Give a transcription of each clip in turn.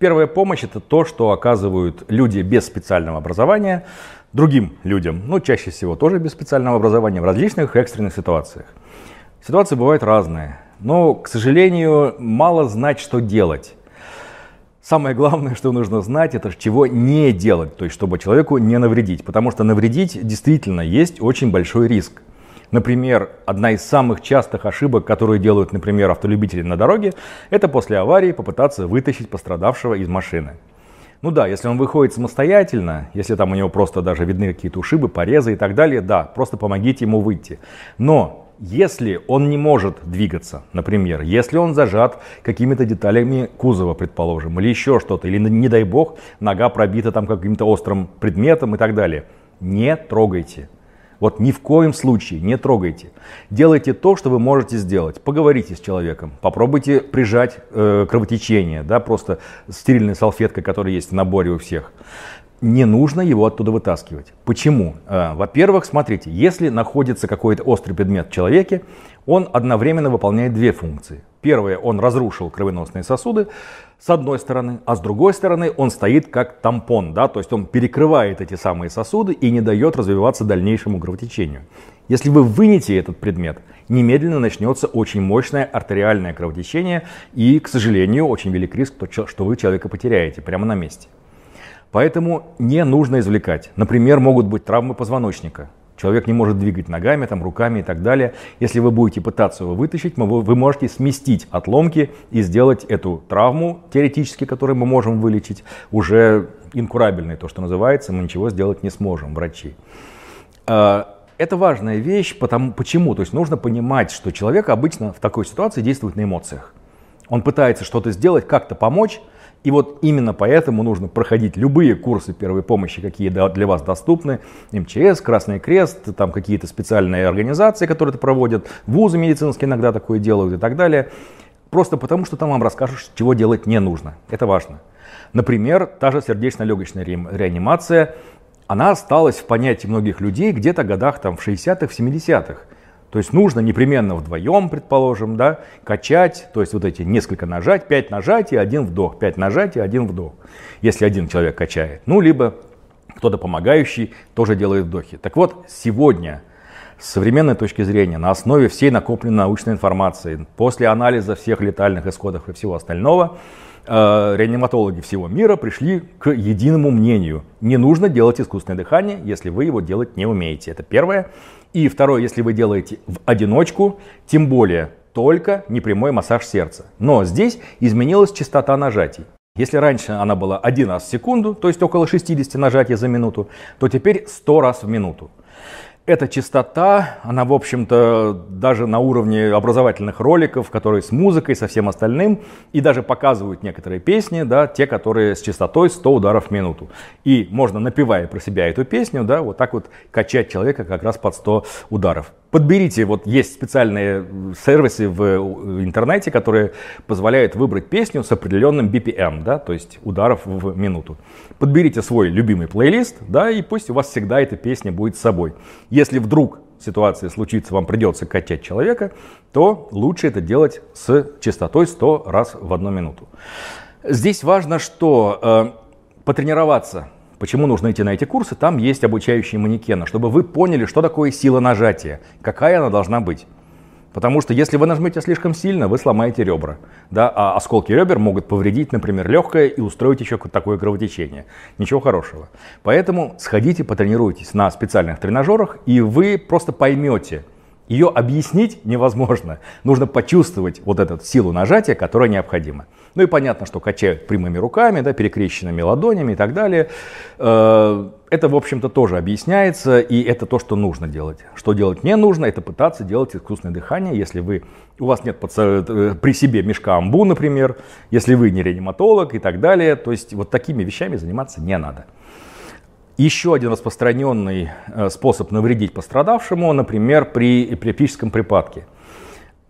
Первая помощь это то, что оказывают люди без специального образования другим людям, ну чаще всего тоже без специального образования, в различных экстренных ситуациях. Ситуации бывают разные, но, к сожалению, мало знать, что делать. Самое главное, что нужно знать, это чего не делать, то есть чтобы человеку не навредить, потому что навредить действительно есть очень большой риск. Например, одна из самых частых ошибок, которые делают, например, автолюбители на дороге, это после аварии попытаться вытащить пострадавшего из машины. Ну да, если он выходит самостоятельно, если там у него просто даже видны какие-то ушибы, порезы и так далее, да, просто помогите ему выйти. Но если он не может двигаться, например, если он зажат какими-то деталями кузова, предположим, или еще что-то, или, не дай бог, нога пробита там каким-то острым предметом и так далее, не трогайте. Вот ни в коем случае не трогайте. Делайте то, что вы можете сделать. Поговорите с человеком, попробуйте прижать э, кровотечение, да, просто стерильной салфеткой, которая есть в наборе у всех. Не нужно его оттуда вытаскивать. Почему? Э, во-первых, смотрите, если находится какой-то острый предмет в человеке, он одновременно выполняет две функции. Первое, он разрушил кровеносные сосуды с одной стороны, а с другой стороны он стоит как тампон, да, то есть он перекрывает эти самые сосуды и не дает развиваться дальнейшему кровотечению. Если вы вынете этот предмет, немедленно начнется очень мощное артериальное кровотечение и, к сожалению, очень велик риск, что вы человека потеряете прямо на месте. Поэтому не нужно извлекать. Например, могут быть травмы позвоночника. Человек не может двигать ногами, там, руками и так далее. Если вы будете пытаться его вытащить, вы можете сместить отломки и сделать эту травму, теоретически, которую мы можем вылечить, уже инкурабельной, то, что называется, мы ничего сделать не сможем, врачи. А, это важная вещь, потому, почему? То есть нужно понимать, что человек обычно в такой ситуации действует на эмоциях. Он пытается что-то сделать, как-то помочь, и вот именно поэтому нужно проходить любые курсы первой помощи, какие для вас доступны. МЧС, Красный Крест, там какие-то специальные организации, которые это проводят, вузы медицинские иногда такое делают и так далее. Просто потому, что там вам расскажут, чего делать не нужно. Это важно. Например, та же сердечно-легочная реанимация, она осталась в понятии многих людей где-то годах там, в 60-х, в 70-х. То есть нужно непременно вдвоем, предположим, да, качать, то есть вот эти несколько нажать, пять нажатий, один вдох, пять нажатий, один вдох. Если один человек качает. Ну, либо кто-то помогающий тоже делает вдохи. Так вот, сегодня с современной точки зрения, на основе всей накопленной научной информации, после анализа всех летальных исходов и всего остального, э, реаниматологи всего мира пришли к единому мнению. Не нужно делать искусственное дыхание, если вы его делать не умеете. Это первое. И второе, если вы делаете в одиночку, тем более только непрямой массаж сердца. Но здесь изменилась частота нажатий. Если раньше она была один раз в секунду, то есть около 60 нажатий за минуту, то теперь 100 раз в минуту. Эта частота, она, в общем-то, даже на уровне образовательных роликов, которые с музыкой, со всем остальным, и даже показывают некоторые песни, да, те, которые с частотой 100 ударов в минуту. И можно, напевая про себя эту песню, да, вот так вот качать человека как раз под 100 ударов. Подберите, вот есть специальные сервисы в интернете, которые позволяют выбрать песню с определенным BPM, да, то есть ударов в минуту. Подберите свой любимый плейлист, да, и пусть у вас всегда эта песня будет с собой. Если вдруг ситуация случится, вам придется качать человека, то лучше это делать с частотой 100 раз в одну минуту. Здесь важно, что э, потренироваться Почему нужно идти на эти курсы? Там есть обучающие манекены, чтобы вы поняли, что такое сила нажатия, какая она должна быть. Потому что если вы нажмете слишком сильно, вы сломаете ребра. Да? А осколки ребер могут повредить, например, легкое и устроить еще такое кровотечение. Ничего хорошего. Поэтому сходите, потренируйтесь на специальных тренажерах, и вы просто поймете, ее объяснить невозможно. Нужно почувствовать вот эту силу нажатия, которая необходима. Ну и понятно, что качают прямыми руками, да, перекрещенными ладонями и так далее. Э, это, в общем-то, тоже объясняется, и это то, что нужно делать. Что делать не нужно, это пытаться делать искусственное дыхание, если вы, у вас нет под, э, при себе мешка амбу, например, если вы не реаниматолог и так далее. То есть вот такими вещами заниматься не надо. Еще один распространенный э, способ навредить пострадавшему, например, при эпилептическом припадке.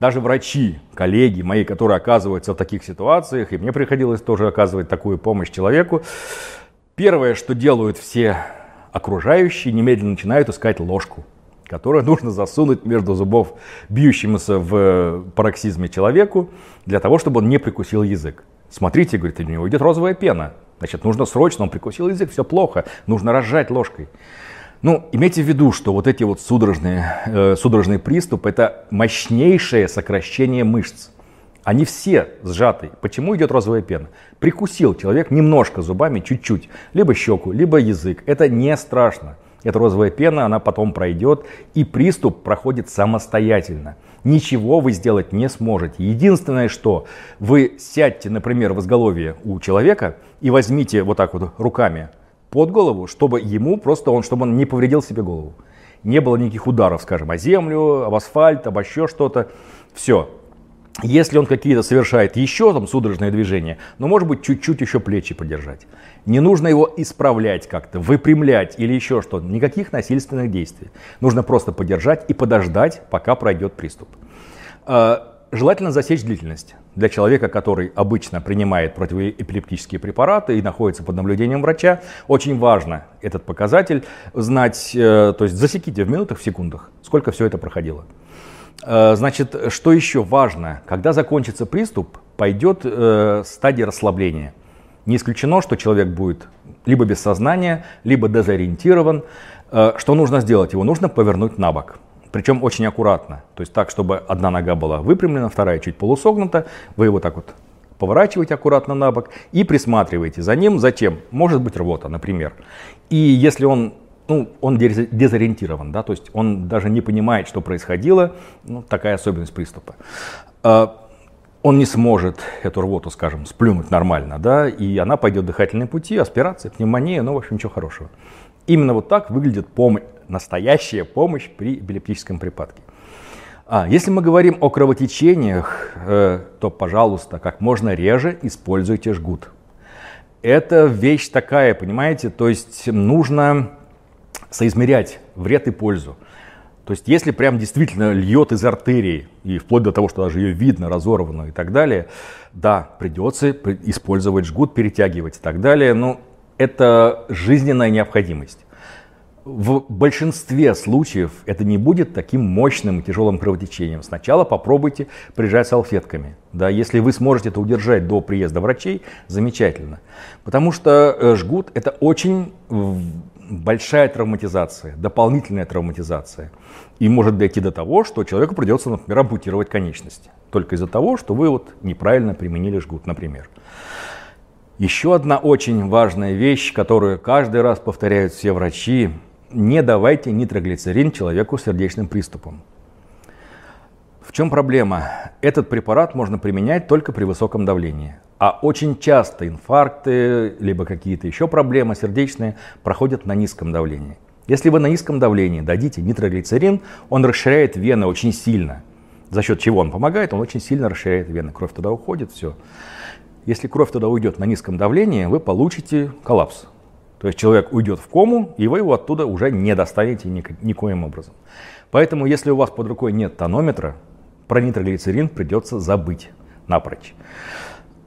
Даже врачи, коллеги мои, которые оказываются в таких ситуациях, и мне приходилось тоже оказывать такую помощь человеку, первое, что делают все окружающие, немедленно начинают искать ложку, которую нужно засунуть между зубов бьющемуся в пароксизме человеку, для того, чтобы он не прикусил язык. Смотрите, говорит, у него идет розовая пена. Значит, нужно срочно, он прикусил язык, все плохо, нужно разжать ложкой. Ну, имейте в виду, что вот эти вот судорожные, э, судорожный приступ – это мощнейшее сокращение мышц. Они все сжаты. Почему идет розовая пена? Прикусил человек немножко зубами, чуть-чуть, либо щеку, либо язык. Это не страшно. Эта розовая пена, она потом пройдет, и приступ проходит самостоятельно. Ничего вы сделать не сможете. Единственное, что вы сядьте, например, в изголовье у человека и возьмите вот так вот руками под голову, чтобы ему просто он, чтобы он не повредил себе голову. Не было никаких ударов, скажем, о землю, об асфальт, об еще что-то. Все, если он какие-то совершает еще там судорожные движения, ну, может быть, чуть-чуть еще плечи подержать. Не нужно его исправлять как-то, выпрямлять или еще что-то. Никаких насильственных действий. Нужно просто подержать и подождать, пока пройдет приступ. А, желательно засечь длительность. Для человека, который обычно принимает противоэпилептические препараты и находится под наблюдением врача, очень важно этот показатель знать, э, то есть засеките в минутах, в секундах, сколько все это проходило. Э, значит, что еще важно? Когда закончится приступ, пойдет э, стадия расслабления. Не исключено, что человек будет либо без сознания, либо дезориентирован. Э, что нужно сделать? Его нужно повернуть на бок. Причем очень аккуратно. То есть так, чтобы одна нога была выпрямлена, вторая чуть полусогнута. Вы его так вот поворачиваете аккуратно на бок и присматриваете за ним. Затем, может быть рвота, например. И если он ну, он дезориентирован, да, то есть он даже не понимает, что происходило, ну, такая особенность приступа. А, он не сможет эту рвоту, скажем, сплюнуть нормально, да, и она пойдет в дыхательные пути, аспирация, пневмония, ну, в общем, ничего хорошего. Именно вот так выглядит помощь, настоящая помощь при эпилептическом припадке. А, если мы говорим о кровотечениях, э, то, пожалуйста, как можно реже используйте жгут. Это вещь такая, понимаете, то есть нужно соизмерять вред и пользу. То есть если прям действительно льет из артерии, и вплоть до того, что даже ее видно, разорванную и так далее, да, придется использовать жгут, перетягивать и так далее, но это жизненная необходимость. В большинстве случаев это не будет таким мощным и тяжелым кровотечением. Сначала попробуйте прижать салфетками. Да, если вы сможете это удержать до приезда врачей, замечательно. Потому что э, жгут это очень большая травматизация, дополнительная травматизация. И может дойти до того, что человеку придется, например, ампутировать конечности. Только из-за того, что вы вот неправильно применили жгут, например. Еще одна очень важная вещь, которую каждый раз повторяют все врачи. Не давайте нитроглицерин человеку с сердечным приступом. В чем проблема? Этот препарат можно применять только при высоком давлении. А очень часто инфаркты, либо какие-то еще проблемы сердечные проходят на низком давлении. Если вы на низком давлении дадите нитроглицерин, он расширяет вены очень сильно. За счет чего он помогает? Он очень сильно расширяет вены. Кровь туда уходит, все. Если кровь туда уйдет на низком давлении, вы получите коллапс. То есть человек уйдет в кому, и вы его оттуда уже не достанете никоим образом. Поэтому, если у вас под рукой нет тонометра, про нитроглицерин придется забыть напрочь.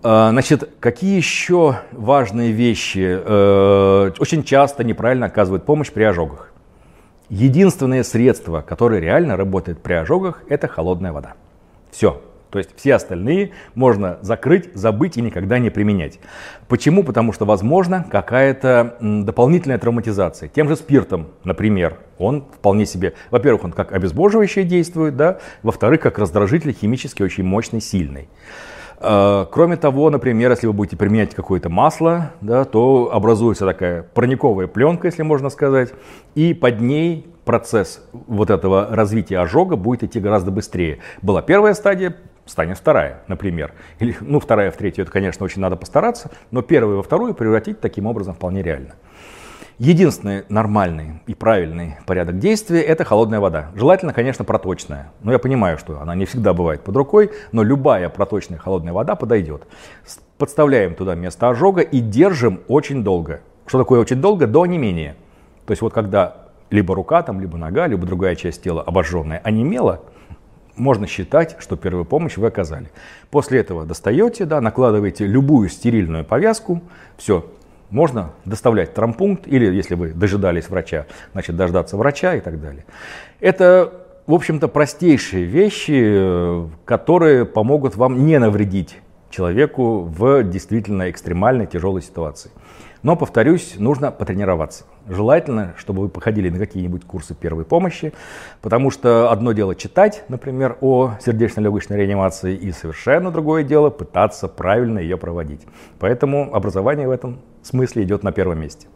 А, значит, какие еще важные вещи э, очень часто неправильно оказывают помощь при ожогах? Единственное средство, которое реально работает при ожогах, это холодная вода. Все. То есть все остальные можно закрыть, забыть и никогда не применять. Почему? Потому что возможно какая-то дополнительная травматизация. Тем же спиртом, например, он вполне себе, во-первых, он как обезбоживающее действует, да, во-вторых, как раздражитель химически очень мощный, сильный. Э, кроме того, например, если вы будете применять какое-то масло, да, то образуется такая парниковая пленка, если можно сказать, и под ней процесс вот этого развития ожога будет идти гораздо быстрее. Была первая стадия, станет вторая, например. Или, ну, вторая в третью, это, конечно, очень надо постараться, но первую во вторую превратить таким образом вполне реально. Единственный нормальный и правильный порядок действия – это холодная вода. Желательно, конечно, проточная. Но я понимаю, что она не всегда бывает под рукой, но любая проточная холодная вода подойдет. Подставляем туда место ожога и держим очень долго. Что такое очень долго? До онемения. То есть вот когда либо рука, там, либо нога, либо другая часть тела обожженная онемела, можно считать, что первую помощь вы оказали. После этого достаете, да, накладываете любую стерильную повязку, все, можно доставлять травмпункт, или если вы дожидались врача, значит дождаться врача и так далее. Это, в общем-то, простейшие вещи, которые помогут вам не навредить человеку в действительно экстремальной тяжелой ситуации. Но, повторюсь, нужно потренироваться. Желательно, чтобы вы походили на какие-нибудь курсы первой помощи, потому что одно дело читать, например, о сердечно-легочной реанимации, и совершенно другое дело пытаться правильно ее проводить. Поэтому образование в этом смысле идет на первом месте.